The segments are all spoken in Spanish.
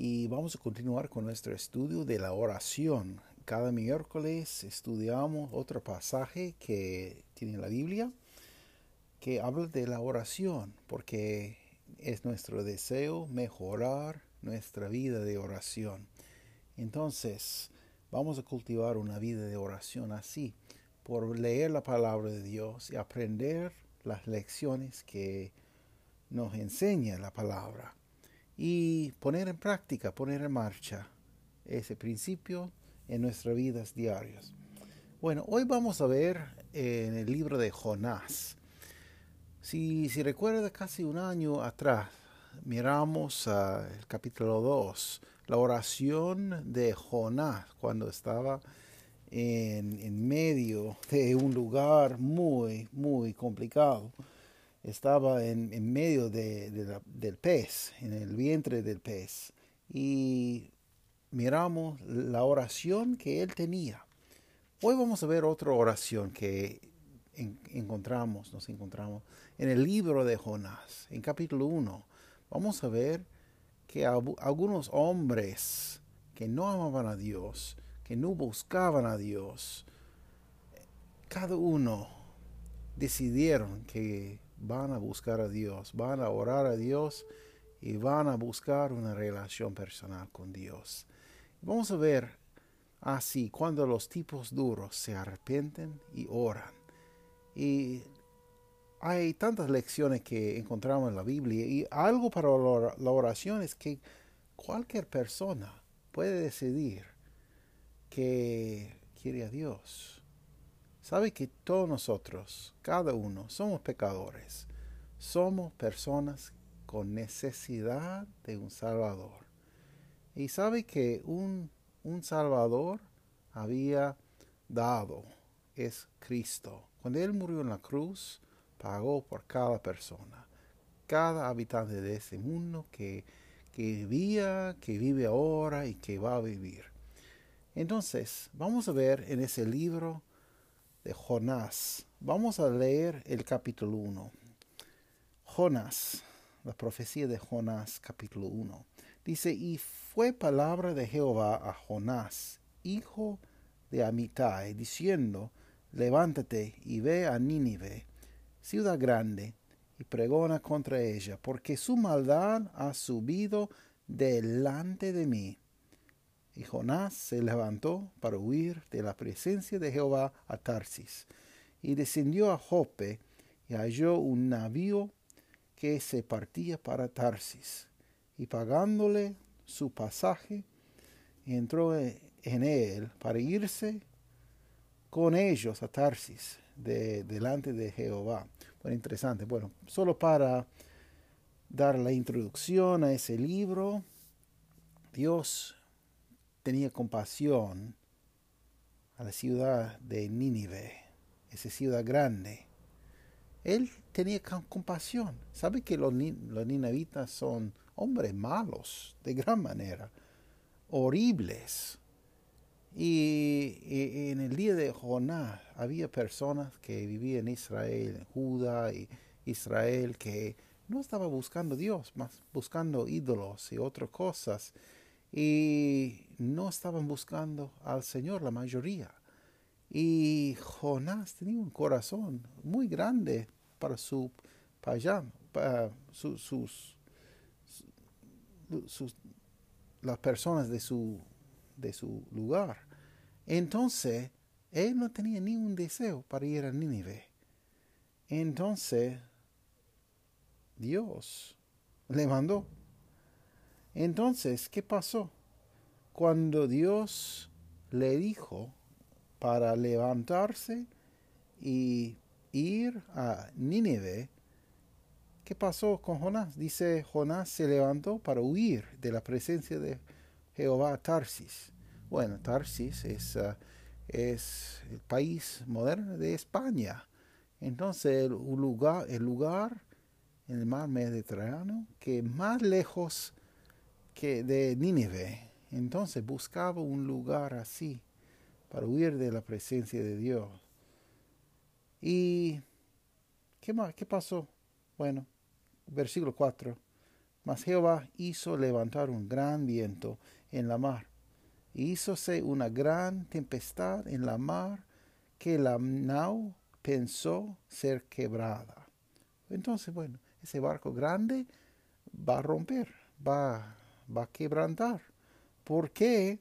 y vamos a continuar con nuestro estudio de la oración. Cada miércoles estudiamos otro pasaje que tiene la Biblia que habla de la oración, porque es nuestro deseo mejorar nuestra vida de oración. Entonces, vamos a cultivar una vida de oración así, por leer la palabra de Dios y aprender las lecciones que nos enseña la palabra y poner en práctica, poner en marcha ese principio en nuestras vidas diarias. Bueno, hoy vamos a ver en el libro de Jonás. Si, si recuerda casi un año atrás, miramos el capítulo 2, la oración de Jonás cuando estaba en, en medio de un lugar muy, muy complicado estaba en, medio de, del pez, en el vientre del pez, y miramos la oración que él tenía. Hoy vamos a ver otra oración que encontramos, nos encontramos en el libro de Jonás, en capítulo 1. Vamos a ver que algunos hombres que no amaban a Dios, que no buscaban a Dios, cada uno decidieron que van a buscar a Dios, van a orar a Dios y van a buscar una relación personal con Dios. Vamos a ver así cuando los tipos duros se arrepienten y oran. Y hay tantas lecciones que encontramos en la Biblia y algo para la oración es que cualquier persona puede decidir que quiere a Dios sabe que todos nosotros, cada uno, somos pecadores. Somos personas con necesidad de un Salvador. Y sabe que un, un Salvador había dado, es Cristo. Cuando Él murió en la cruz, pagó por cada persona, cada habitante de este mundo que, que vivía, que vive ahora y que va a vivir. Entonces, vamos a ver en ese libro de Jonás. Vamos a leer el capítulo 1. Jonás, la profecía de Jonás, capítulo 1. Dice, y fue palabra de Jehová a Jonás, hijo de Amitai, diciendo, levántate y ve a Nínive, ciudad grande, y pregona contra ella, porque su maldad ha subido delante de mí y Jonás se levantó para huir de la presencia de Jehová a Tarsis, y descendió a Jope, y halló un navío que se partía para Tarsis, y pagándole su pasaje, entró en él para irse con ellos a Tarsis, de, delante de Jehová. Bueno, interesante. Bueno, solo para dar la introducción a ese libro, Dios tenía compasión a la ciudad de Nínive, esa ciudad grande. Él tenía compasión. ¿Sabe que los, los ninavitas son hombres malos, de gran manera, horribles? Y, en el día de Jonás había personas que vivían en Israel, en Judá y Israel, que no estaban buscando Dios, más buscando ídolos y otras cosas y no estaban buscando al Señor la mayoría. Y Jonás tenía un corazón muy grande para su payán, para sus, sus, las personas de su, de su lugar. Entonces, él no tenía ni un deseo para ir a Nínive. Entonces, Dios le mandó entonces, ¿qué pasó? Cuando Dios le dijo para levantarse y ir a Nínive, ¿qué pasó con Jonás? Dice, Jonás se levantó para huir de la presencia de Jehová a Tarsis. Bueno, Tarsis es, uh, es el país moderno de España. Entonces, el lugar, el lugar en el mar Mediterráneo que más lejos que de Nínive. Entonces buscaba un lugar así para huir de la presencia de Dios. ¿Y qué, más, qué pasó? Bueno, versículo 4. Mas Jehová hizo levantar un gran viento en la mar, hízose una gran tempestad en la mar, que la nau pensó ser quebrada. Entonces, bueno, ese barco grande va a romper, va, va a quebrantar. Porque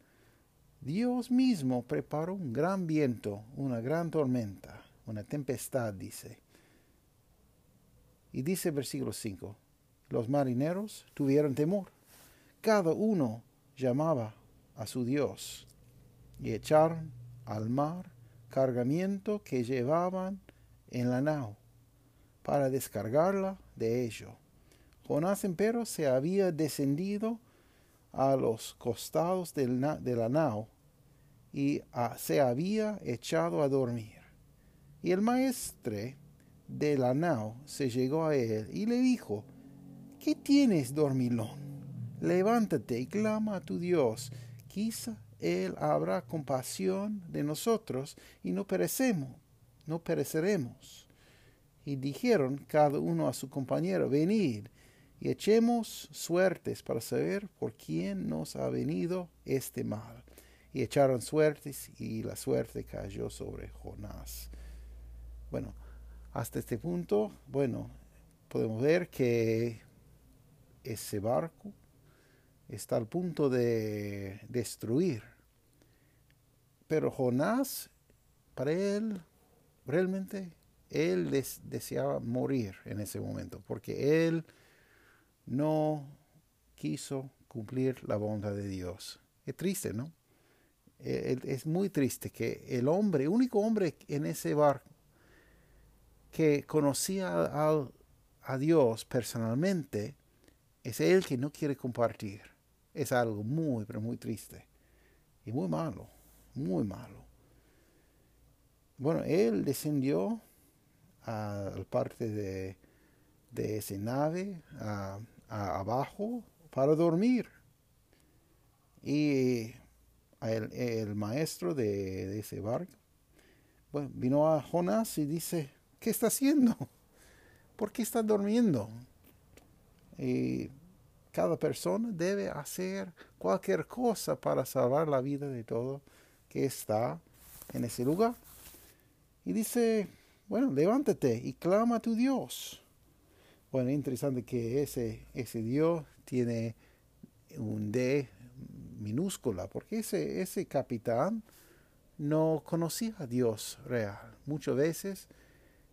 Dios mismo preparó un gran viento, una gran tormenta, una tempestad, dice. Y dice versículo 5, los marineros tuvieron temor. Cada uno llamaba a su Dios y echaron al mar cargamiento que llevaban en la nao para descargarla de ello. Jonás empero se había descendido a los costados de la nao y se había echado a dormir. Y el maestre de la nao se llegó a él y le dijo, ¿qué tienes, dormilón? Levántate y clama a tu Dios. Quizá Él habrá compasión de nosotros y no perecemos, no pereceremos. Y dijeron cada uno a su compañero, venid y echemos suertes para saber por quién nos ha venido este mal. Y echaron suertes y la suerte cayó sobre Jonás. Bueno, hasta este punto, bueno, podemos ver que ese barco está al punto de destruir. Pero Jonás, para él, realmente, él deseaba morir en ese momento, porque él no quiso cumplir la bondad de Dios. Es triste, ¿no? E, es muy triste que el hombre, único hombre en ese barco que conocía a, a Dios personalmente, es él que no quiere compartir. Es algo muy, pero muy triste. Y muy malo, muy malo. Bueno, él descendió a la parte de, de esa nave, a, abajo para dormir. Y el, maestro de, ese barco bueno, vino a Jonás y dice, ¿qué está haciendo? ¿Por qué está durmiendo? Y cada persona debe hacer cualquier cosa para salvar la vida de todo que está en ese lugar. Y dice, bueno, levántate y clama a tu Dios. Bueno, interesante que ese, ese Dios tiene un D minúscula, porque ese, ese capitán no conocía a Dios real. Muchas veces,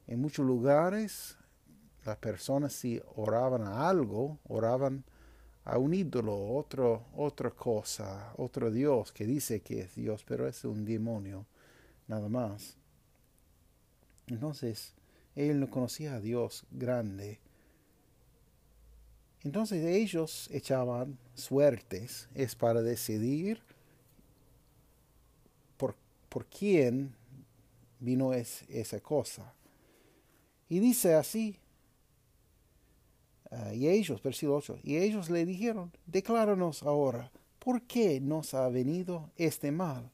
en muchos lugares, las personas si oraban a algo, oraban a un ídolo, otro, otra cosa, otro Dios que dice que es Dios, pero es un demonio, nada más. Entonces, él no conocía a Dios grande entonces ellos echaban suertes, es para decidir por, por quién vino es, esa cosa. Y dice así, ah, y ellos, versículo 8, y ellos le dijeron, decláranos ahora, ¿por qué nos ha venido este mal?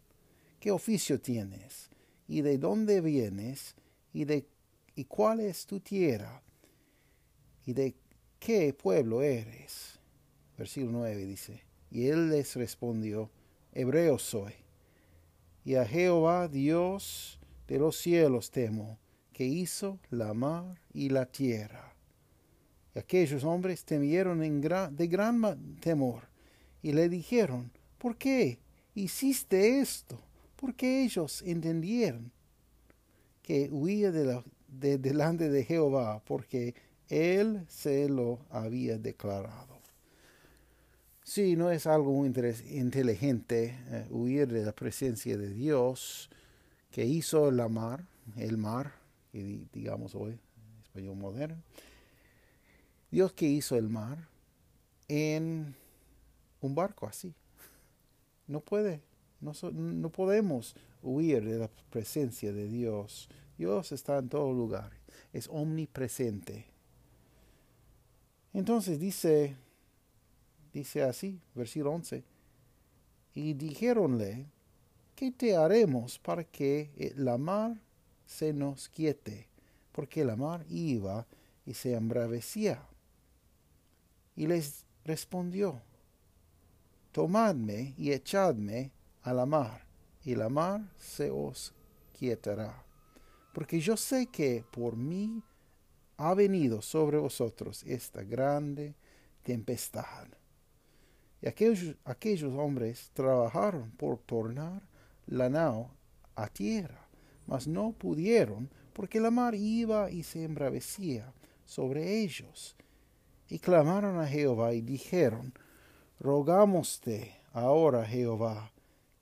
¿Qué oficio tienes? ¿Y de dónde vienes? ¿Y, de, y cuál es tu tierra? ¿Y de ¿qué pueblo eres? Versículo 9 dice, y él les respondió, hebreo soy, y a Jehová Dios de los cielos temo, que hizo la mar y la tierra. Y aquellos hombres temieron en de gran temor, y le dijeron, ¿por qué hiciste esto? Porque ellos entendieron que huía de, de delante de Jehová, porque él se lo había declarado. Sí, no es algo muy inteligente eh, huir de la presencia de Dios que hizo la mar, el mar, digamos hoy, español moderno. Dios que hizo el mar en un barco así. No puede, no, no podemos huir de la presencia de Dios. Dios está en todo lugar, es omnipresente. Entonces dice, dice así, versículo 11, y dijéronle, ¿qué te haremos para que la mar se nos quiete? Porque la mar iba y se embravecía. Y les respondió, tomadme y echadme a la mar, y la mar se os quietará. Porque yo sé que por mí ha venido sobre vosotros esta grande tempestad. Y aquellos, aquellos hombres trabajaron por tornar la nao a tierra, mas no pudieron, porque la mar iba y se embravecía sobre ellos. Y clamaron a Jehová y dijeron, Rogámoste ahora, Jehová,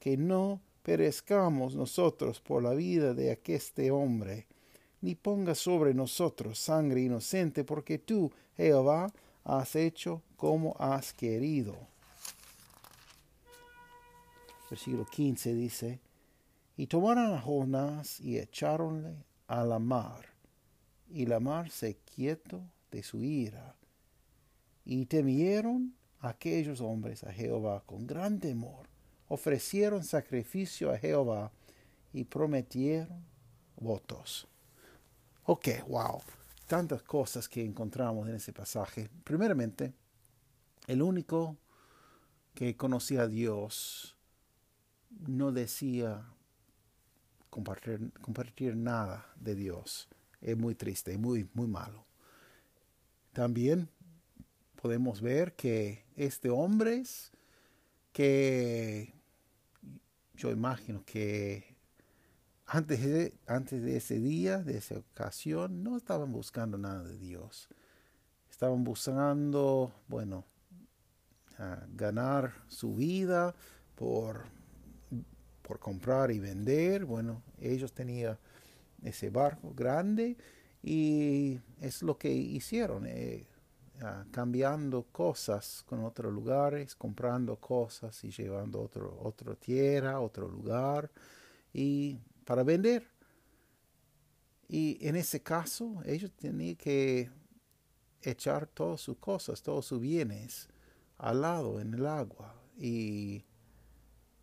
que no perezcamos nosotros por la vida de aqueste hombre, ni ponga sobre nosotros sangre inocente, porque tú, Jehová, has hecho como has querido. Versículo 15 dice, y tomaron a Jonás y echáronle a la mar, y la mar se quieto de su ira, y temieron aquellos hombres a Jehová con gran temor, ofrecieron sacrificio a Jehová y prometieron votos. Ok, wow, tantas cosas que encontramos en ese pasaje. Primeramente, el único que conocía a Dios no decía compartir, nada de Dios. Es muy triste, muy, muy malo. También podemos ver que este hombre que yo imagino que antes de, antes de ese día, de esa ocasión, no estaban buscando nada de Dios. Estaban buscando, bueno, ganar su vida por, por comprar y vender. Bueno, ellos tenían ese barco grande y es lo que hicieron. Eh, cambiando cosas con otros lugares, comprando cosas y llevando otro, otra tierra, otro lugar, y para vender. Y en ese caso, ellos tenían que echar todas sus cosas, todos sus bienes al lado, en el agua. Y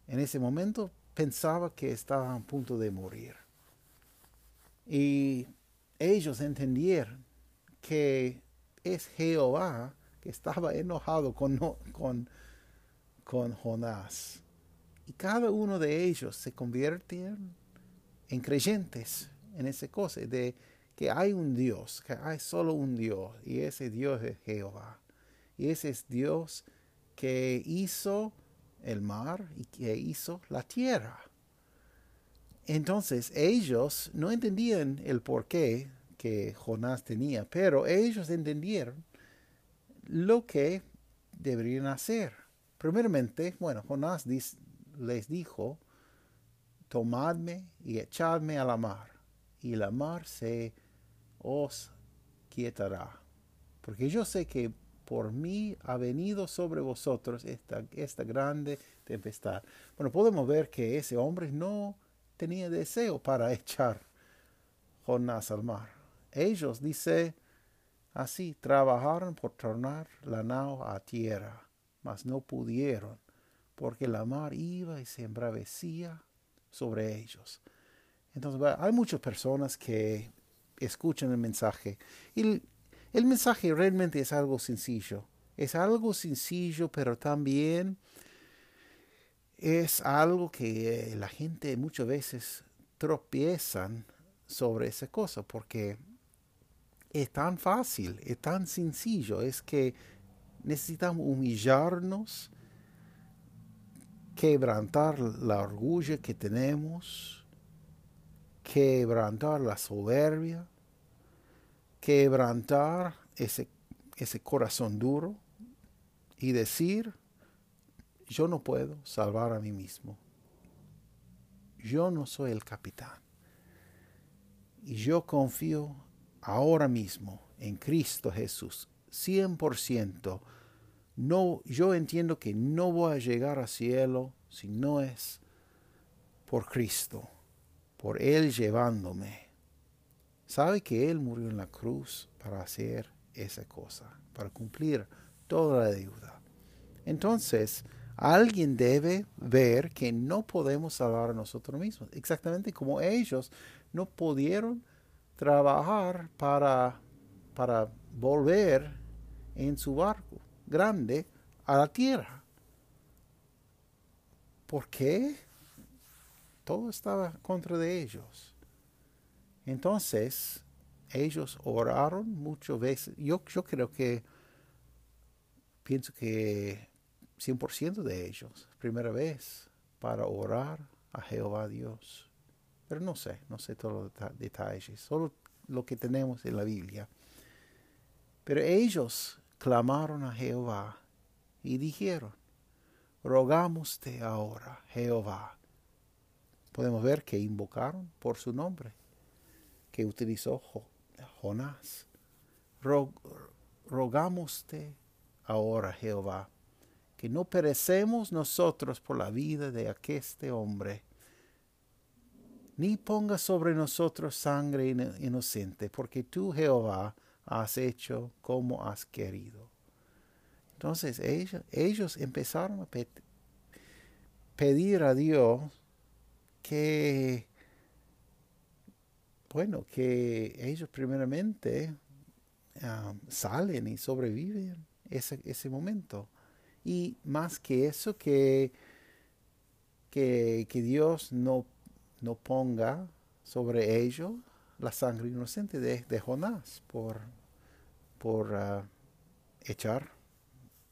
en ese momento pensaba que estaba a punto de morir. Y ellos entendieron que es Jehová que estaba enojado con, con, con Jonás. Y cada uno de ellos se convierte en creyentes en esa cosa, de que hay un Dios, que hay solo un Dios, y ese Dios es Jehová. Y ese es Dios que hizo el mar y que hizo la tierra. Entonces ellos no entendían el porqué que Jonás tenía, pero ellos entendieron lo que deberían hacer. Primeramente, bueno, Jonás les dijo, tomadme y echadme a la mar, y la mar se os quietará, porque yo sé que por mí ha venido sobre vosotros esta, esta grande tempestad. Bueno, podemos ver que ese hombre no tenía deseo para echar Jonás al mar ellos, dice así, trabajaron por tornar la nao a tierra, mas no pudieron, porque la mar iba y se embravecía sobre ellos. Entonces, hay muchas personas que escuchan el mensaje y el, mensaje realmente es algo sencillo. Es algo sencillo, pero también es algo que la gente muchas veces tropiezan sobre esa cosa, porque es tan fácil, es tan sencillo, es que necesitamos humillarnos, quebrantar la orgullo que tenemos, quebrantar la soberbia, quebrantar ese, ese corazón duro y decir, yo no puedo salvar a mí mismo. Yo no soy el capitán. Y yo confío ahora mismo en Cristo Jesús, 100%, no, yo entiendo que no voy a llegar al cielo si no es por Cristo, por Él llevándome. Sabe que Él murió en la cruz para hacer esa cosa, para cumplir toda la deuda. Entonces, alguien debe ver que no podemos salvar a nosotros mismos, exactamente como ellos no pudieron trabajar para, para volver en su barco grande a la tierra. ¿Por qué? Todo estaba contra de ellos. Entonces, ellos oraron muchas veces. Yo, yo creo que, pienso que 100% de ellos, primera vez, para orar a Jehová Dios. Pero no sé, no sé todos los detalles, solo lo que tenemos en la Biblia. Pero ellos clamaron a Jehová y dijeron, rogamoste ahora, Jehová. Podemos ver que invocaron por su nombre, que utilizó Jonás. rogamoste ahora, Jehová, que no perecemos nosotros por la vida de aqueste hombre, ni ponga sobre nosotros sangre inocente, porque tú, Jehová, has hecho como has querido. Entonces ellos, ellos empezaron a pedir a Dios que, bueno, que ellos primeramente um, salen y sobreviven ese, ese momento. Y más que eso, que, que, Dios no, no ponga sobre ellos la sangre inocente de, Jonás por, por ah, echar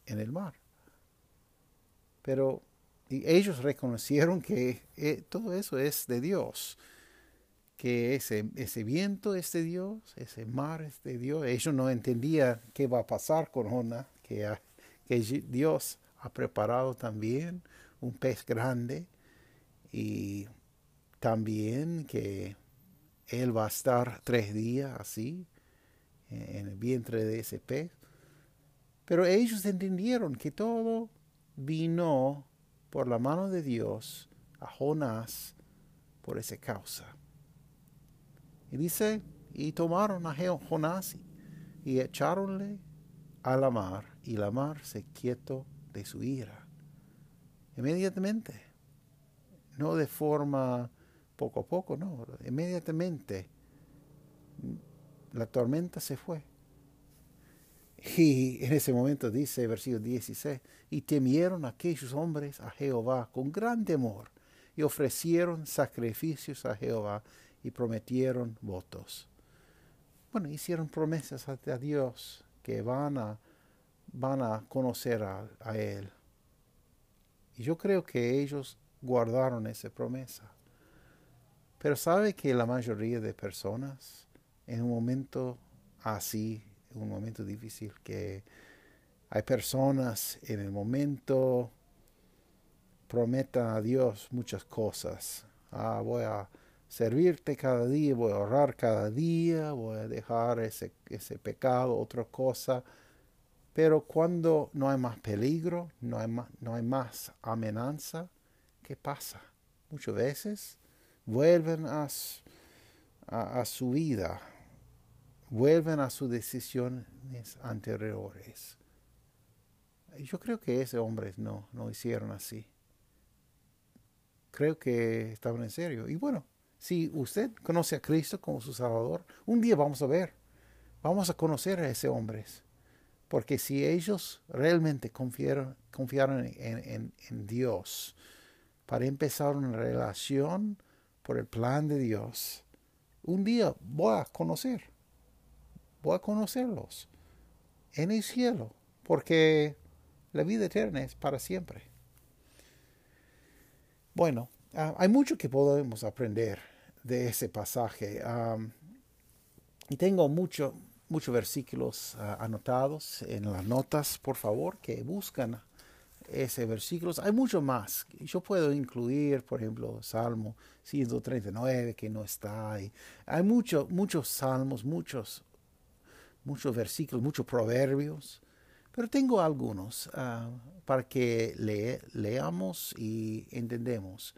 en el mar. Pero ellos reconocieron que eh, todo eso es de Dios, que ese, ese viento es de Dios, ese mar es de Dios. Ellos no entendían qué va a pasar con Jonás, que Dios ha preparado también un pez grande y también que él va a estar tres días así, en el vientre de ese pez. Pero ellos entendieron que todo vino por la mano de Dios a Jonás por esa causa. Y dice, y tomaron a Jonás y echaronle a la mar, y la mar se quietó de su ira. Inmediatamente, no de forma poco a poco, no, inmediatamente la tormenta se fue. Y en ese momento dice, versículo 16, y temieron aquellos hombres a Jehová con gran temor, y ofrecieron sacrificios a Jehová, y prometieron votos. Bueno, hicieron promesas a Dios que van a, van a conocer a, a Él. Y yo creo que ellos guardaron esa promesa. Pero sabe que la mayoría de personas en un momento así, en un momento difícil, que hay personas en el momento prometan a Dios muchas cosas. Ah, voy a servirte cada día, voy a ahorrar cada día, voy a dejar ese, ese pecado, otra cosa. Pero cuando no hay más peligro, no hay más, no hay más amenaza, ¿qué pasa? Muchas veces vuelven a, a, su vida, vuelven a sus decisiones anteriores. Yo creo que ese hombres no, no hicieron así. Creo que estaban en serio. Y bueno, si usted conoce a Cristo como su Salvador, un día vamos a ver, vamos a conocer a ese hombres. Porque si ellos realmente confiaron, confiaron en, en Dios para empezar una relación por el plan de Dios, un día voy a conocer, voy a conocerlos en el cielo, porque la vida eterna es para siempre. Bueno, ah, hay mucho que podemos aprender de ese pasaje. y tengo muchos versículos ah, anotados en las notas, por favor, que buscan ese versículo. Hay mucho más. Yo puedo incluir, por ejemplo, Salmo 139 que no está ahí. Hay muchos muchos salmos, muchos, muchos versículos, muchos proverbios. Pero tengo algunos ah, para que leamos y entendemos.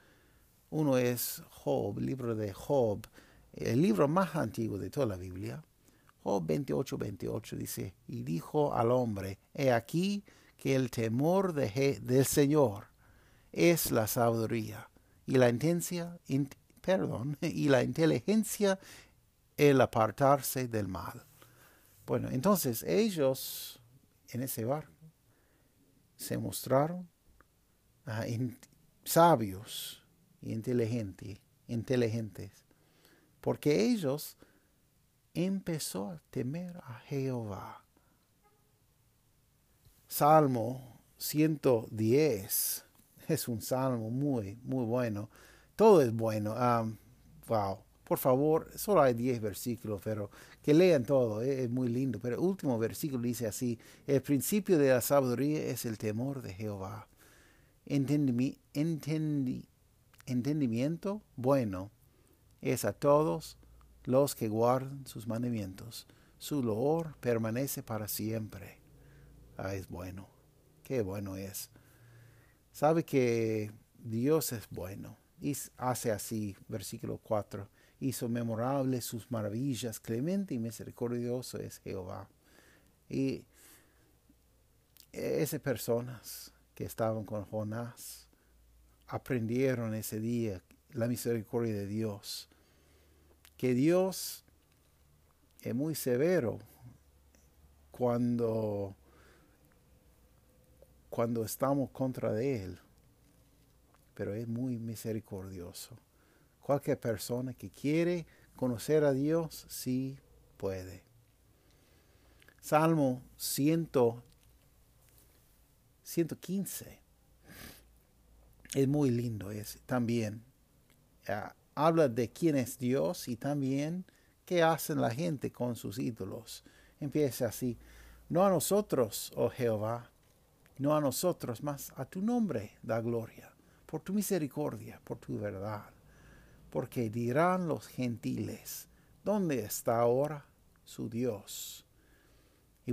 Uno es Job, libro de Job, el libro más antiguo de toda la Biblia. Job 28, 28 dice, y dijo al hombre, he aquí que el temor de, del Señor es la sabiduría y la inteligencia, perdón, y la inteligencia el apartarse del mal. Bueno, entonces ellos en ese barco se mostraron ah, sabios y inteligentes, inteligentes, porque ellos empezó a temer a Jehová. Salmo 110 es un salmo muy, muy bueno. Todo es bueno. Wow. Por favor, solo hay 10 versículos, pero que lean todo, eh, es muy lindo. Pero el último versículo dice así, el principio de la sabiduría es el temor de Jehová. entendimiento bueno es a todos los que guardan sus mandamientos. Su loor permanece para siempre. Ah, es bueno. Qué bueno es. Sabe que Dios es bueno. Y hace así, versículo 4 hizo memorables sus maravillas, clemente y misericordioso es Jehová. Y esas personas que estaban con Jonás aprendieron ese día la misericordia de Dios, que Dios es muy severo cuando cuando estamos contra de él, pero es muy misericordioso. Cualquier persona que quiere conocer a Dios, sí puede. Salmo 115 es muy lindo es también. Ah, habla de quién es Dios y también qué hacen la gente con sus ídolos. Empieza así. No a nosotros, oh Jehová, no a nosotros, mas a tu nombre da gloria, por tu misericordia, por tu verdad porque dirán los gentiles, ¿dónde está ahora su Dios? Y,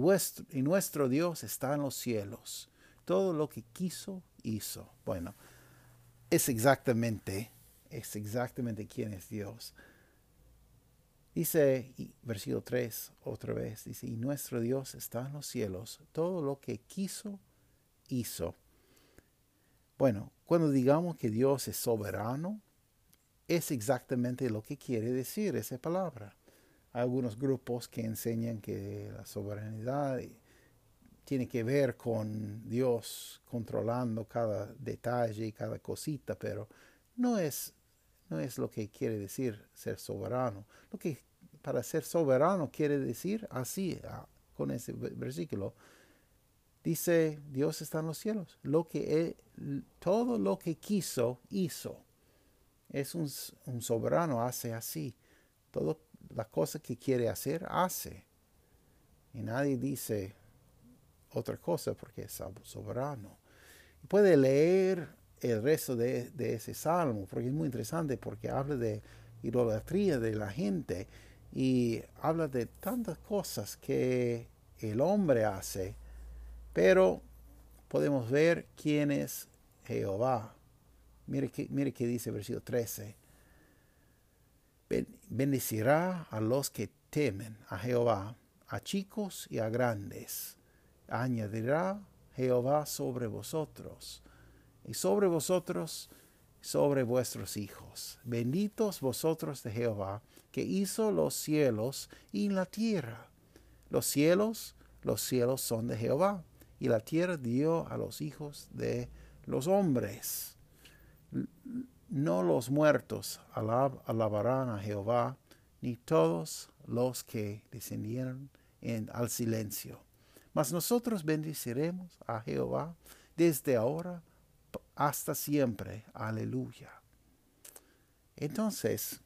y nuestro Dios está en los cielos. Todo lo que quiso, hizo. Bueno, es exactamente, es exactamente quién es Dios. Dice, versículo 3, otra vez, dice, y nuestro Dios está en los cielos, todo lo que quiso, hizo. Bueno, cuando digamos que Dios es soberano, es exactamente lo que quiere decir esa palabra. Hay algunos grupos que enseñan que la soberanidad tiene que ver con Dios controlando cada detalle y cada cosita, pero no es, no es lo que quiere decir ser soberano. Lo que para ser soberano quiere decir así, ah, con ese versículo, dice Dios está en los cielos. Lo que todo lo que quiso, hizo es un, soberano, hace así. Todas las cosas que quiere hacer, hace. Y nadie dice otra cosa porque es soberano. Puede leer el resto de, de, ese salmo, porque es muy interesante, porque habla de idolatría de la gente y habla de tantas cosas que el hombre hace, pero podemos ver quién es Jehová. Mire que, dice versículo 13. Bendecirá a los que temen a Jehová, a chicos y a grandes. Añadirá Jehová sobre vosotros y sobre vosotros, sobre vuestros hijos. Benditos vosotros de Jehová, que hizo los cielos y la tierra. Los cielos, los cielos son de Jehová, y la tierra dio a los hijos de los hombres no los muertos alabarán a Jehová, ni todos los que descendieron en, al silencio. Mas nosotros bendeciremos a Jehová desde ahora hasta siempre. Aleluya. Entonces,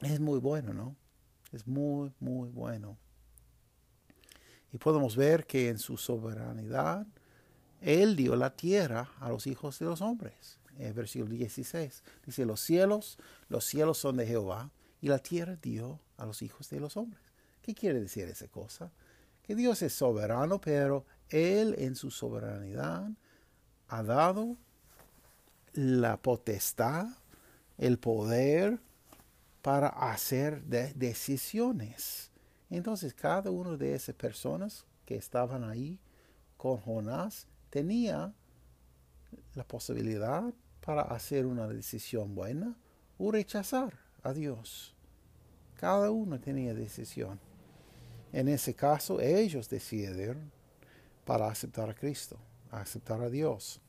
es muy bueno, ¿no? Es muy, muy bueno. Y podemos ver que en su soberanidad, Él dio la tierra a los hijos de los hombres eh, versículo 16. Dice, los cielos, los cielos son de Jehová y la tierra dio a los hijos de los hombres. ¿Qué quiere decir esa cosa? que Dios es soberano, pero Él en su soberanidad ha dado la potestad, el poder para hacer decisiones. Entonces cada una de esas personas que estaban ahí con Jonás tenía la posibilidad para hacer una decisión buena o rechazar a Dios. Cada uno tenía decisión. En ese caso, ellos decidieron para aceptar a Cristo, aceptar a Dios.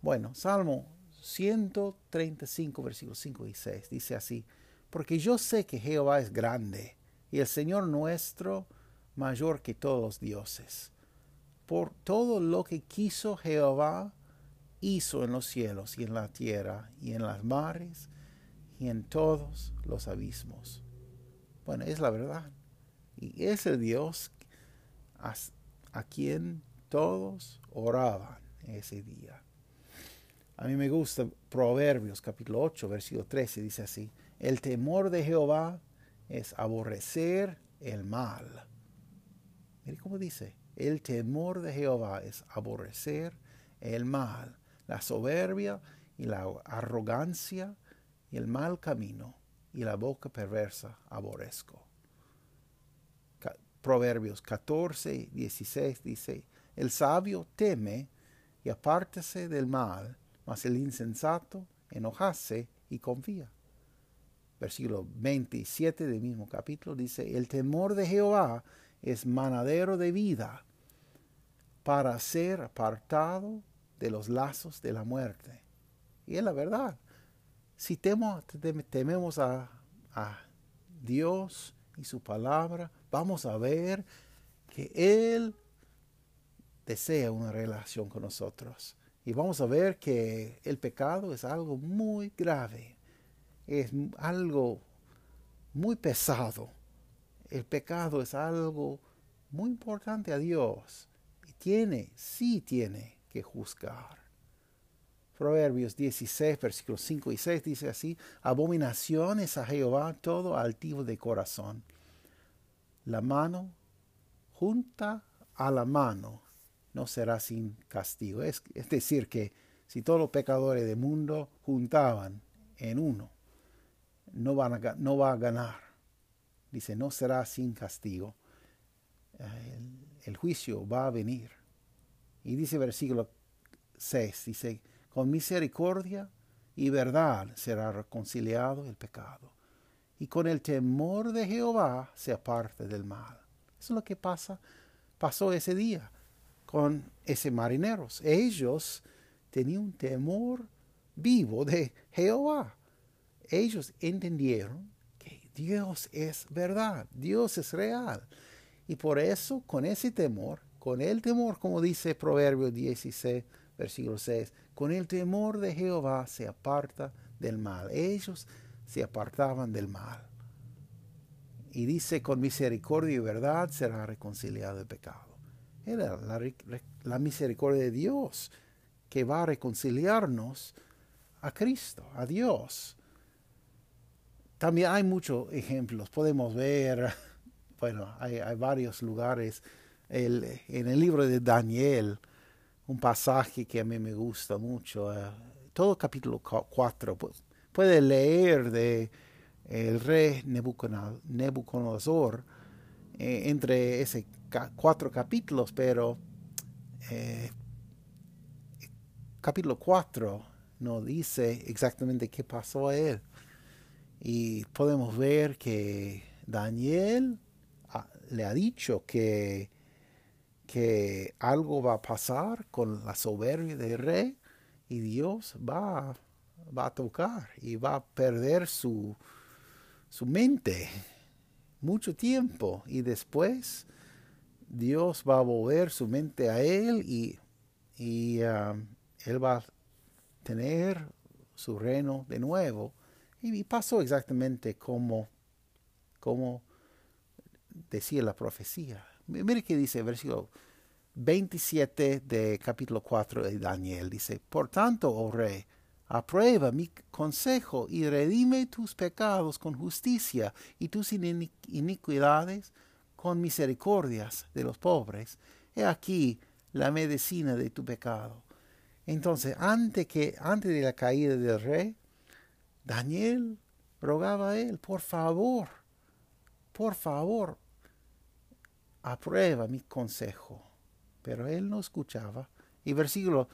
Bueno, Salmo 135, versículos 5 y 6 dice así, porque yo sé que Jehová es grande y el Señor nuestro mayor que todos los dioses. Por todo lo que quiso Jehová, hizo en los cielos y en la tierra y en las mares y en todos los abismos. Bueno, es la verdad. Y es el Dios a, quien todos oraban ese día. A mí me gusta Proverbios capítulo 8, versículo 13, dice así, el temor de Jehová es aborrecer el mal. Mire cómo dice, el temor de Jehová es aborrecer el mal, la soberbia y la arrogancia y el mal camino y la boca perversa aborrezco. Proverbios 14, 16 dice, el sabio teme y apártese del mal, mas el insensato enojase y confía. Versículo 27 del mismo capítulo dice, el temor de Jehová es manadero de vida para ser apartado de los lazos de la muerte. Y es la verdad. Si tememos a, a Dios y su palabra, vamos a ver que Él desea una relación con nosotros. Y vamos a ver que el pecado es algo muy grave, es algo muy pesado. El pecado es algo muy importante a Dios y tiene, sí tiene que juzgar. Proverbios 16, versículos 5 y 6 dice así, abominaciones a Jehová todo altivo de corazón. La mano junta a la mano no será sin castigo. Es, decir, que si todos los pecadores del mundo juntaban en uno, no, van a, no va a ganar. Dice, no será sin castigo. el juicio va a venir. Y dice versículo 6, dice, con misericordia y verdad será reconciliado el pecado. Y con el temor de Jehová se aparte del mal. Eso es lo que pasa, pasó ese día con esos marineros. Ellos tenían un temor vivo de Jehová. Ellos entendieron que Dios es verdad, Dios es real. Y por eso, con ese temor, con el temor, como dice Proverbio 16, versículo 6, con el temor de Jehová se aparta del mal. Ellos se apartaban del mal. Y dice, con misericordia y verdad será reconciliado el pecado. Era la, la misericordia de Dios que va a reconciliarnos a Cristo, a Dios. También hay muchos ejemplos. Podemos ver, bueno, hay, varios lugares en el libro de Daniel, un pasaje que a mí me gusta mucho, eh, todo capítulo 4, pues, puede leer de el rey Nebuchadnezzar eh, entre esos cuatro capítulos, pero eh, capítulo 4 no dice exactamente qué pasó a él. Y podemos ver que Daniel ah, le ha dicho que que algo va a pasar con la soberbia del rey y Dios va, va a tocar y va a perder su, su mente mucho tiempo y después Dios va a volver su mente a él y, y um, él va a tener su reino de nuevo. Y, pasó exactamente como, como decía la profecía. Mire que dice versículo 27 de capítulo 4 de Daniel. Dice, por tanto, oh rey, aprueba mi consejo y redime tus pecados con justicia y tus iniquidades con misericordias de los pobres, he aquí la medicina de tu pecado. Entonces, antes, que, antes de la caída del rey, Daniel rogaba a él, por favor, por favor, aprueba mi consejo. Pero él no escuchaba. Y versículo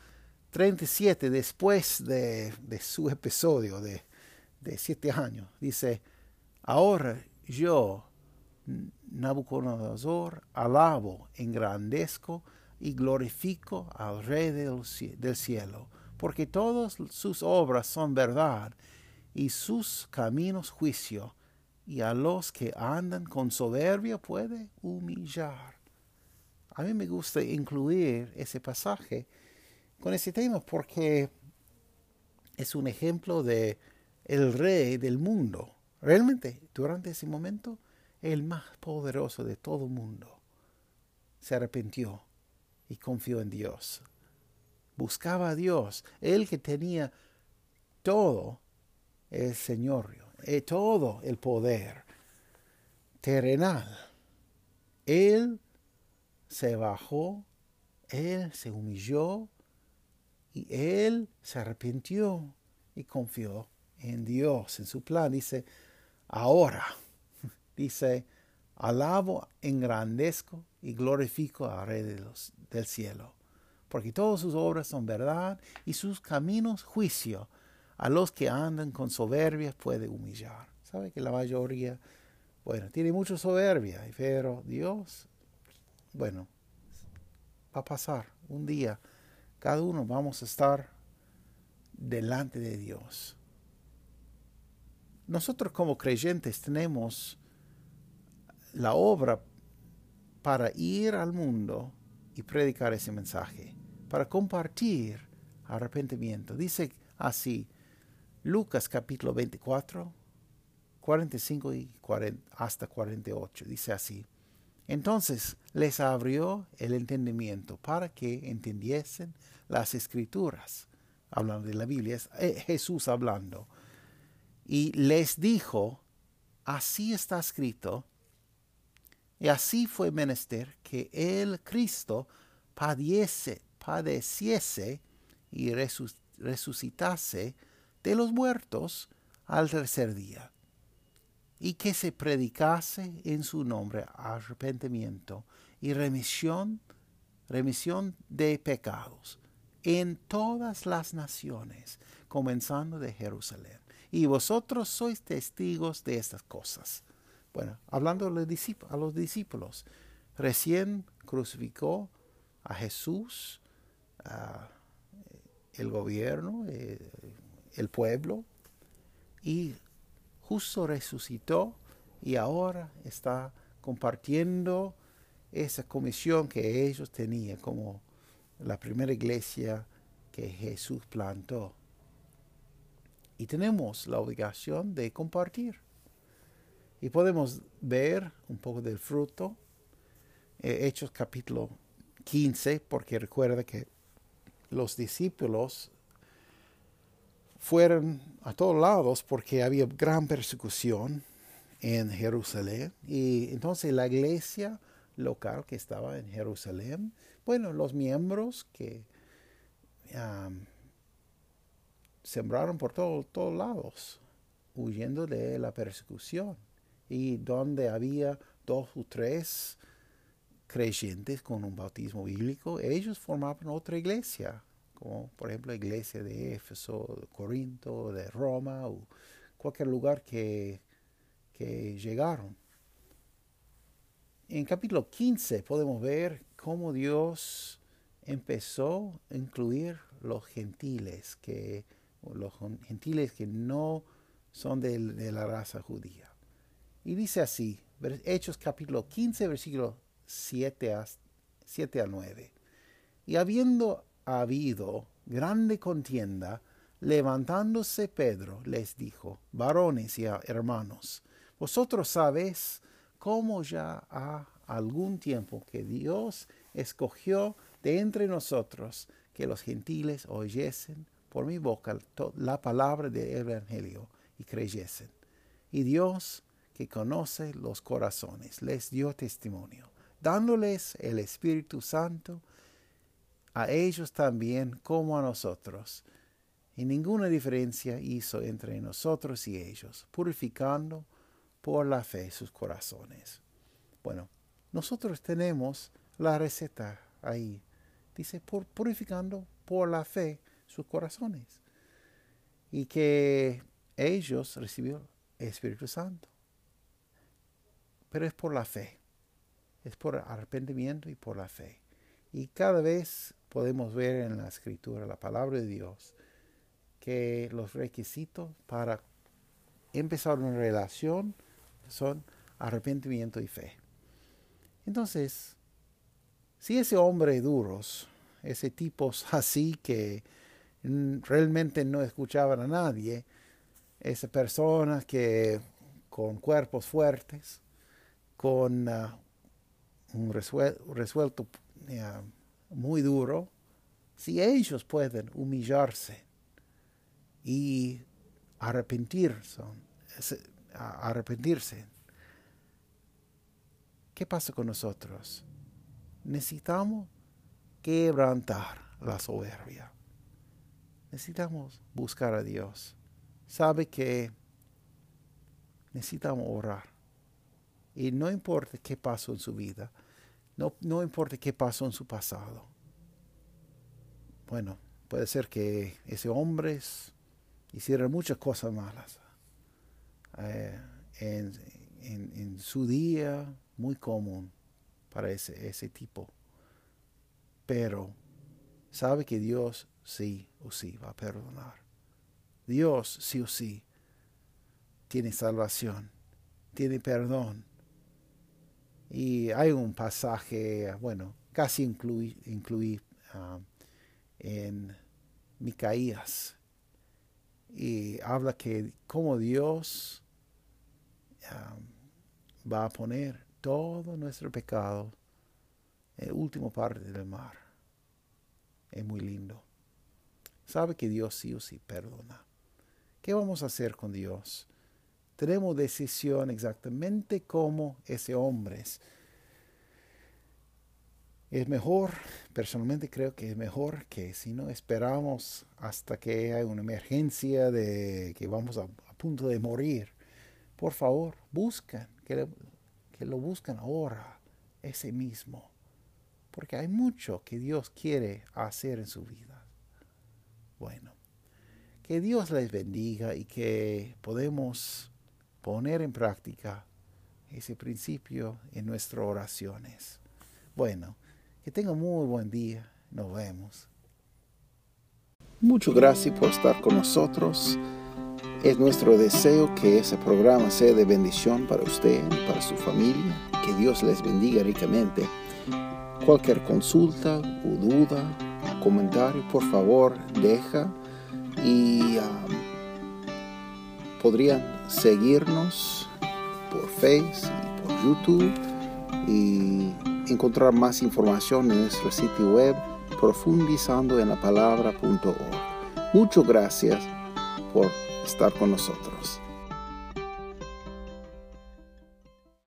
37, después de, su episodio de, de siete años, dice, ahora yo, Nabucodonosor, alabo, engrandezco y glorifico al Rey del cielo, porque todas sus obras son verdad y sus caminos juicio, y a los que andan con soberbia puede humillar. A mí me gusta incluir ese pasaje con ese tema porque es un ejemplo de el rey del mundo. Realmente, durante ese momento, el más poderoso de todo el mundo se arrepintió y confió en Dios. Buscaba a Dios, el que tenía todo el Señor, eh, todo el poder terrenal. Él se bajó, él se humilló y él se arrepintió y confió en Dios, en su plan. Dice, ahora, dice, alabo, engrandezco y glorifico a Rey del cielo, porque todas sus obras son verdad y sus caminos juicio. A los que andan con soberbia puede humillar. ¿Sabe que la mayoría, bueno, tiene mucha soberbia, pero Dios, bueno, va a pasar un día. Cada uno vamos a estar delante de Dios. Nosotros como creyentes tenemos la obra para ir al mundo y predicar ese mensaje, para compartir arrepentimiento. Dice así, Lucas capítulo 24, 45 y hasta 48, dice así. Entonces les abrió el entendimiento para que entendiesen las escrituras, hablando de la Biblia, es eh, Jesús hablando, y les dijo, así está escrito, y así fue menester que el Cristo padeciese, padeciese y resucitase de los muertos al tercer día, y que se predicase en su nombre arrepentimiento y remisión, remisión de pecados en todas las naciones, comenzando de Jerusalén. Y vosotros sois testigos de estas cosas. Bueno, hablando a los discípulos, recién crucificó a Jesús, el gobierno, eh, el pueblo, y justo resucitó y ahora está compartiendo esa comisión que ellos tenían como la primera iglesia que Jesús plantó. Y tenemos la obligación de compartir. Y podemos ver un poco del fruto. Eh, Hechos capítulo 15, porque recuerda que los discípulos fueron a todos lados porque había gran persecución en Jerusalén. Y entonces la iglesia local que estaba en Jerusalén, bueno, los miembros que sembraron por todos lados, huyendo de la persecución y donde había dos o tres creyentes con un bautismo bíblico, ellos formaban otra iglesia, como por ejemplo la iglesia de Éfeso, de Corinto, de Roma o cualquier lugar que, que llegaron. En capítulo 15 podemos ver cómo Dios empezó a incluir los gentiles, que, los gentiles que no son de, la raza judía. Y dice así, Hechos capítulo 15, versículo 7 a, 7 a 9. Y habiendo habido grande contienda, levantándose Pedro les dijo, varones y hermanos, vosotros sabéis cómo ya ha algún tiempo que Dios escogió de entre nosotros que los gentiles oyesen por mi boca la palabra del Evangelio y creyesen. Y Dios que conoce los corazones, les dio testimonio, dándoles el Espíritu Santo a ellos también como a nosotros. Y ninguna diferencia hizo entre nosotros y ellos, purificando por la fe sus corazones. Bueno, nosotros tenemos la receta ahí. Dice, purificando por la fe sus corazones. Y que ellos recibieron el Espíritu Santo. Pero es por la fe. Es por arrepentimiento y por la fe. Y cada vez podemos ver en la escritura, la palabra de Dios, que los requisitos para empezar una relación son arrepentimiento y fe. Entonces, si ese hombre duros, ese tipos así que realmente no escuchaban a nadie, esa persona que con cuerpos fuertes, con uh, un resuelto uh, muy duro, si ellos pueden humillarse y arrepentirse, ¿qué pasa con nosotros? Necesitamos quebrantar la soberbia. Necesitamos buscar a Dios. Sabe que necesitamos orar. Y no importa qué pasó en su vida, no, no importa qué pasó en su pasado. Bueno, puede ser que ese hombre hiciera muchas cosas malas. Eh, en, en, su día, muy común para ese, ese tipo. Pero sabe que Dios sí o sí va a perdonar. Dios sí o sí tiene salvación, tiene perdón. Y hay un pasaje, bueno, casi incluí, incluí um, en Micaías. Y habla que como Dios um, va a poner todo nuestro pecado el último parte del mar. Es muy lindo. Sabe que Dios sí o sí perdona. ¿Qué vamos a hacer con Dios? Tenemos decisión exactamente como ese hombre. Es mejor, personalmente creo que es mejor que si no esperamos hasta que haya una emergencia de que vamos a, punto de morir. Por favor, buscan, que, que lo buscan ahora, ese mismo porque hay mucho que Dios quiere hacer en su vida. Bueno, que Dios les bendiga y que podemos poner en práctica ese principio en nuestras oraciones. Bueno, que tengan muy buen día. Nos vemos. Muchas gracias por estar con nosotros. Es nuestro deseo que ese programa sea de bendición para usted y para su familia. Que Dios les bendiga ricamente. Cualquier consulta o duda, comentario, por favor, deja y um, podrían seguirnos por Facebook y por YouTube y encontrar más información en nuestro sitio web profundizando en la. Muchas gracias por estar con nosotros.